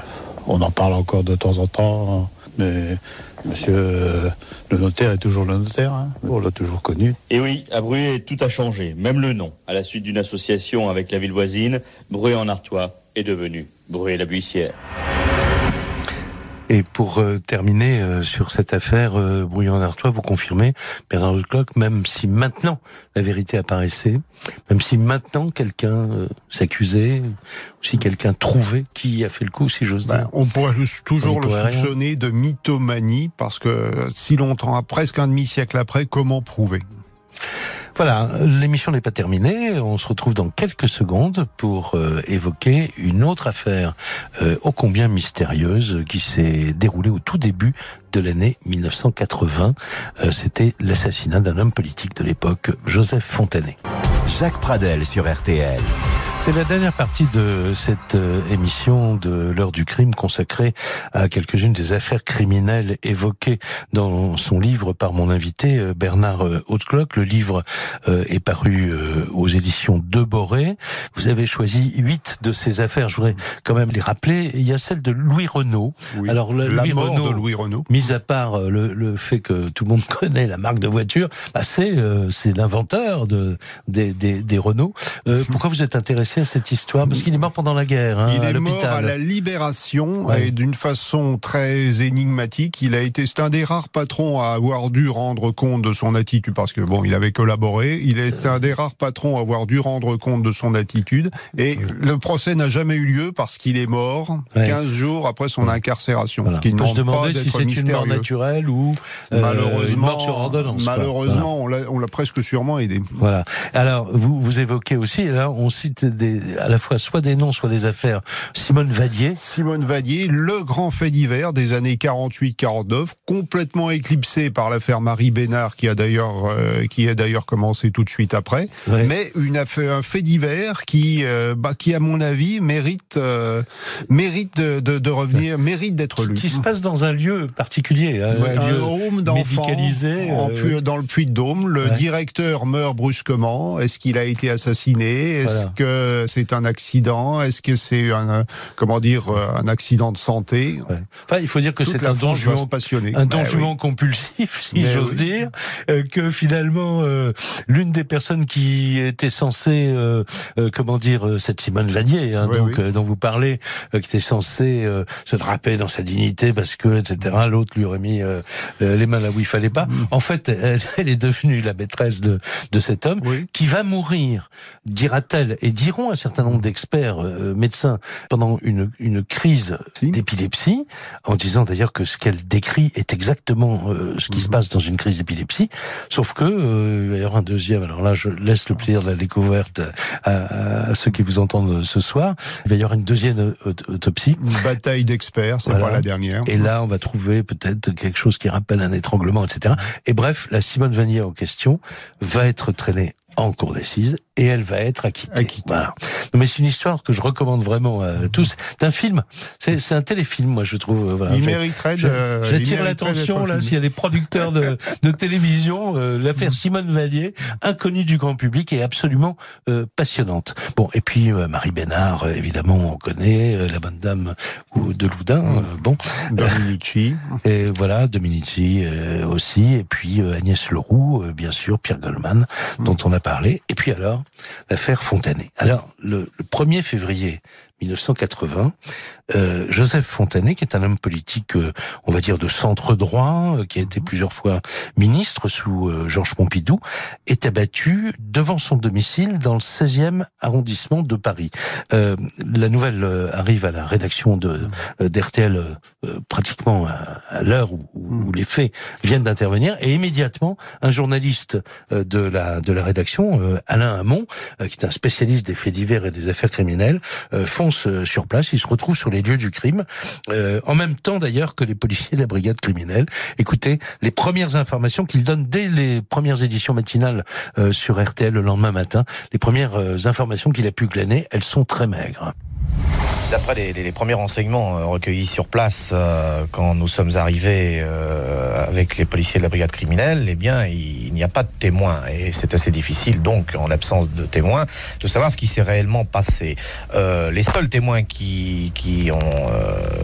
on en parle encore de temps en temps. Mais monsieur euh, le notaire est toujours le notaire, hein. on l'a toujours connu. Et oui, à Bruy, tout a changé, même le nom. À la suite d'une association avec la ville voisine, Bruy en Artois est devenu Bruy la Buissière. Et pour euh, terminer euh, sur cette affaire euh, Brouillon-Artois, vous confirmez, Bernard Leclerc, même si maintenant la vérité apparaissait, même si maintenant quelqu'un s'accusait, ou si quelqu'un trouvait qui a fait le coup, si j'ose ben, dire. on pourrait toujours le soupçonner de mythomanie, parce que si longtemps, presque un demi-siècle après, comment prouver? Voilà, l'émission n'est pas terminée. On se retrouve dans quelques secondes pour euh, évoquer une autre affaire euh, ô combien mystérieuse qui s'est déroulée au tout début de l'année 1980. Euh, c'était l'assassinat d'un homme politique de l'époque, Joseph Fontanet. Jacques Pradel sur RTL. C'est la dernière partie de cette euh, émission de l'heure du crime consacrée à quelques-unes des affaires criminelles évoquées dans son livre par mon invité euh, Bernard euh, Hautecloc. Le livre est paru aux éditions de Boré. Vous avez choisi huit de ces affaires. Je voudrais quand même les rappeler. Il y a celle de Louis Renault. Alors la Louis mort Renault, de Louis Renault. Mis à part le, le, fait que tout le monde connaît la marque de voiture, bah c'est l'inventeur de des, des, des Renault. pourquoi vous êtes intéressé cette histoire Parce qu'il est mort pendant la guerre, hein, il est mort à la Libération et d'une façon très énigmatique. Il a été, c'est un des rares patrons à avoir dû rendre compte de son attitude parce que bon, il avait collaboré. Il est un des rares patrons à avoir dû rendre compte de son attitude et le procès n'a jamais eu lieu parce qu'il est mort 15 jours après son incarcération. Ce qui ne se demander si c'est une mort naturelle ou euh, malheureusement, mort sur ordonnance. Malheureusement, on l'a presque sûrement aidé. Voilà. Alors vous vous évoquez aussi là, on cite à la fois soit des noms, soit des affaires. Simone Vadier. Simone Vadier, le grand fait divers des années 48-49, complètement éclipsé par l'affaire Marie Bénard, qui a d'ailleurs euh, qui a d'ailleurs commencé tout de suite après. Mais une affaire, un fait divers qui, euh, bah, qui à mon avis mérite euh, mérite de, de, de revenir, mérite d'être lu. Qui se passe dans un lieu particulier, hein, un, lieu home d'enfants, dans le Puy-de-Dôme. Le directeur meurt brusquement. Est-ce qu'il a été assassiné? Est-ce que c'est un accident? Est-ce que c'est un comment dire un accident de santé? Enfin, il faut dire que c'est un don passionné, un don bah compulsif, si j'ose dire, euh, que finalement euh, l'une des personnes qui était censée, euh, comment dire, cette Simone Vanier, hein, donc dont vous parlez, qui était censée se draper dans sa dignité parce que etc. L'autre lui aurait mis les mains là où il fallait pas. Mm. En fait, elle, est devenue la maîtresse de de cet homme qui va mourir, dira-t-elle, et diront un certain nombre d'experts euh, médecins pendant une, une crise d'épilepsie, en disant d'ailleurs que ce qu'elle décrit est exactement euh, ce qui se mhm. passe dans une crise d'épilepsie, sauf que euh, il va y avoir un deuxième. Alors là, je laisse le plaisir de la découverte à, ceux qui vous entendent ce soir. Il va y avoir une deuxième autopsie. Une bataille d'experts, c'est pas la dernière. Et là, on va trouver peut-être quelque chose qui rappelle un étranglement, etc. Et bref, la Simone Vanier en question va être traînée en cour d'assises et elle va être acquittée. Voilà. mais c'est une histoire que je recommande vraiment à tous. C'est un film, c'est un téléfilm, moi je trouve. Voilà. Il mériterait de. J'attire l'attention là s'il y a des producteurs de, de télévision. Euh, l'affaire Simone Vallier, inconnue du grand public, est absolument euh, passionnante. Bon, et puis euh, Marie Bénard, évidemment, on connaît la bonne dame de Loudun. bon, Dominici. et voilà, Dominici aussi, et puis Agnès Leroux, bien sûr, Pierre Goldman, dont on a parlé. Et puis alors, l'affaire Fontanet. Alors, le, le 1er février 1980, euh, Joseph Fontanet, qui est un homme politique, euh, on va dire de centre droit, euh, qui a été plusieurs fois ministre sous euh, Georges Pompidou, est abattu devant son domicile dans le 16e arrondissement de Paris. la nouvelle arrive à la rédaction de d'RTL pratiquement à, l'heure où, où, les faits viennent d'intervenir, et immédiatement un journaliste de la de la rédaction, Alain Hamon, qui est un spécialiste des faits divers et des affaires criminelles, fonce sur place. Il se retrouve sur les lieux du crime, euh, en même temps d'ailleurs que les policiers de la brigade criminelle. Écoutez, les premières informations qu'il donne dès les premières éditions matinales euh, sur RTL le lendemain matin, les premières euh, informations qu'il a pu glaner, elles sont très maigres. D'après les, premiers renseignements euh, recueillis sur place euh, quand nous sommes arrivés euh, avec les policiers de la brigade criminelle, eh bien, il, n'y a pas de témoins et c'est assez difficile donc, en l'absence de témoins, de savoir ce qui s'est réellement passé. les seuls témoins qui, ont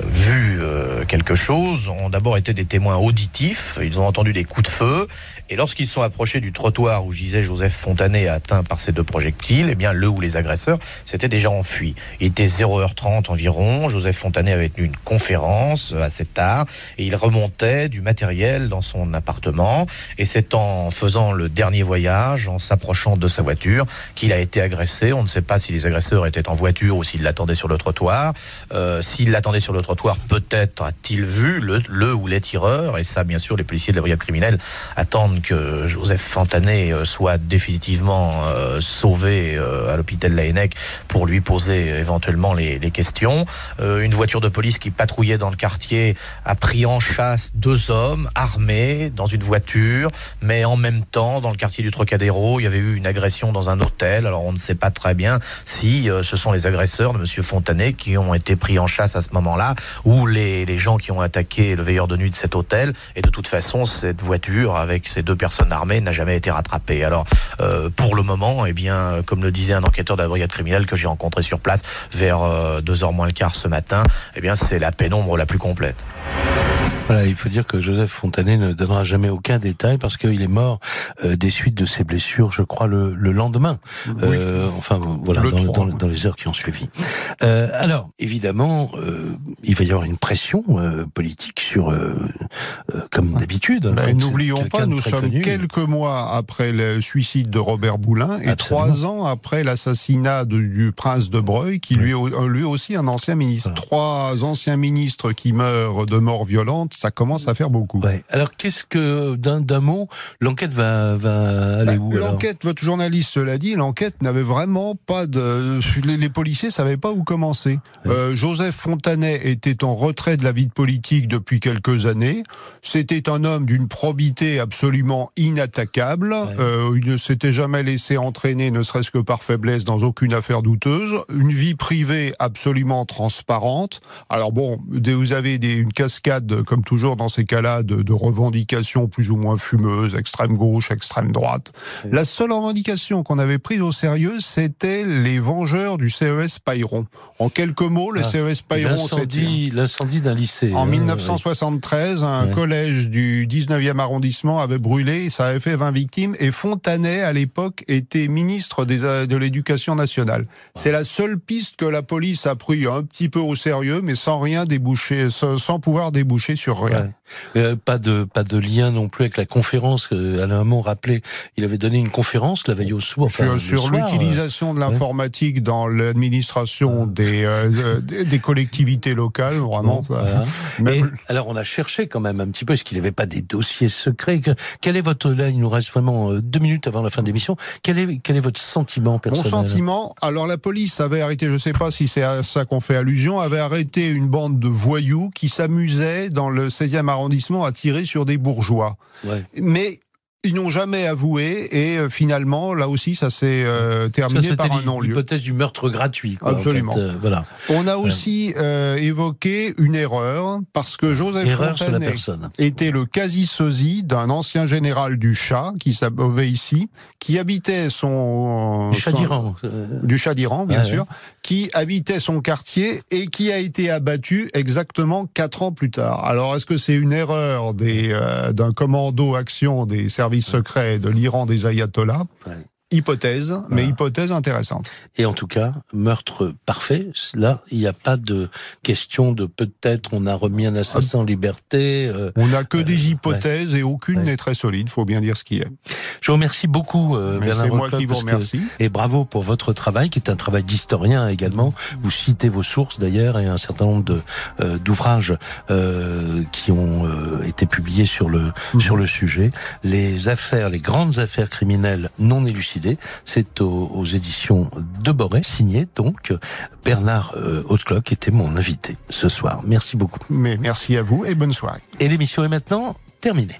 vu quelque chose ont d'abord été des témoins auditifs. Ils ont entendu des coups de feu et lorsqu'ils sont approchés du trottoir où gisait Joseph Fontanet atteint par ces deux projectiles, eh bien, le ou les agresseurs s'étaient déjà enfuis. Il était 0h30 environ. Joseph Fontanet avait tenu une conférence euh, assez tard et il remontait du matériel dans son appartement. Et c'est en faisant le dernier voyage, en s'approchant de sa voiture, qu'il a été agressé. On ne sait pas si les agresseurs étaient en voiture ou s'ils l'attendaient sur le trottoir. Euh, s'ils l'attendaient sur le trottoir, peut-être a-t-il vu le, ou les tireurs. Et ça, bien sûr, les policiers de la brigade criminelle attendent que Joseph Fontanet euh, soit définitivement sauvé à l'hôpital Laennec pour lui poser éventuellement les, questions. une voiture de police qui patrouillait dans le quartier a pris en chasse deux hommes armés dans une voiture, mais en même temps, dans le quartier du Trocadéro, il y avait eu une agression dans un hôtel. Alors on ne sait pas très bien si ce sont les agresseurs de Monsieur Fontanet qui ont été pris en chasse à ce moment-là ou les, les gens qui ont attaqué le veilleur de nuit de cet hôtel. Et de toute façon, cette voiture avec ces deux personnes armées n'a jamais été rattrapée. Alors, euh, pour le moment, eh bien, comme le disait un enquêteur de la brigade criminelle que j'ai rencontré sur place 2h euh, moins le quart ce matin, eh bien, c'est la pénombre la plus complète. Voilà, il faut dire que Joseph Fontanet ne donnera jamais aucun détail parce qu'il est mort euh, des suites de ses blessures, je crois, le, le lendemain. Euh, enfin, voilà, dans, dans, dans, les heures qui ont suivi. Euh, alors, évidemment, euh, il va y avoir une pression euh, politique sur, comme d'habitude. N'oublions pas, nous sommes quelques mois après le suicide de Robert Boulin et trois ans après l'assassinat du prince de Breuil, qui lui, lui aussi un ancien ministre. Trois anciens ministres qui meurent de mort violente ça commence à faire beaucoup. Alors qu'est-ce que d'un mot, l'enquête va, va aller bah, où L'enquête, votre journaliste l'a dit, l'enquête n'avait vraiment pas de. Les, les, policiers savaient pas où commencer. Euh, Joseph Fontanet était en retrait de la vie politique depuis quelques années. C'était un homme d'une probité absolument inattaquable. Euh, il ne s'était jamais laissé entraîner, ne serait-ce que par faiblesse, dans aucune affaire douteuse. Une vie privée absolument transparente. Alors bon, vous avez des, une cascade comme toujours dans ces cas-là, de, revendications plus ou moins fumeuses, extrême gauche, extrême droite. La seule revendication qu'on avait prise au sérieux, c'était les vengeurs du CES Payron. En quelques mots, le ah, CES Payron, c'était l'incendie d'un lycée. En 1973, hein, un collège du 19e arrondissement avait brûlé, ça avait fait 20 victimes, et Fontanet, à l'époque, était ministre des, de l'Éducation nationale. C'est la seule piste que la police a pris un petit peu au sérieux, mais sans rien déboucher, sans pouvoir déboucher sur euh, pas de pas de lien non plus avec la conférence que Alain Hamon rappelait. Il avait donné une conférence la veille au soir. sur, l'utilisation de l'informatique dans l'administration des, euh, des collectivités locales, vraiment. Mais, alors on a cherché quand même un petit peu. Est-ce qu'il n'y avait pas des dossiers secrets Quel est votre là Il nous reste vraiment euh, deux minutes avant la fin de l'émission. Quel est quel est votre sentiment personnel? Mon sentiment. Alors la police avait arrêté. Je ne sais pas si c'est à ça qu'on fait allusion. Avait arrêté une bande de voyous qui s'amusaient dans le 16e arrondissement à tirer sur des bourgeois. Mais ils n'ont jamais avoué et euh, finalement, là aussi, ça s'est euh, terminé Ça, par un non-lieu. l'hypothèse du meurtre gratuit. Quoi, en Absolument. fait, euh, voilà. On a aussi euh, évoqué une erreur parce que Joseph Erreur Fontaine était le quasi-sosie d'un ancien général du chat qui s'appelait ici, qui habitait son Du chat d'Iran. du chat d'Iran, bien Ouais, sûr, ouais. qui habitait son quartier et qui a été abattu exactement quatre ans plus tard. Alors, est-ce que c'est une erreur des d'un commando action des services secrets de l'Iran des ayatollahs. Hypothèse, mais hypothèse intéressante. Et en tout cas, meurtre parfait. Là, il n'y a pas de question de peut-être on a remis un assassin en liberté. euh, On n'a que Euh, des hypothèses et aucune Ouais. n'est très solide, faut bien dire ce qui est. Je vous remercie beaucoup, euh, Mais Bernard c'est moi qui vous que- remercie. Et bravo pour votre travail, qui est un travail d'historien également. Vous citez vos sources d'ailleurs et un certain nombre de euh, d'ouvrages euh, qui ont euh, été publiés sur le Mhm. sur le sujet. Les affaires, les grandes affaires criminelles non élucidées, c'est aux, aux éditions de Boré, signé donc Bernard euh, Hautecloc, qui était mon invité ce soir. Merci beaucoup. Mais merci à vous et bonne soirée. Et l'émission est maintenant terminée.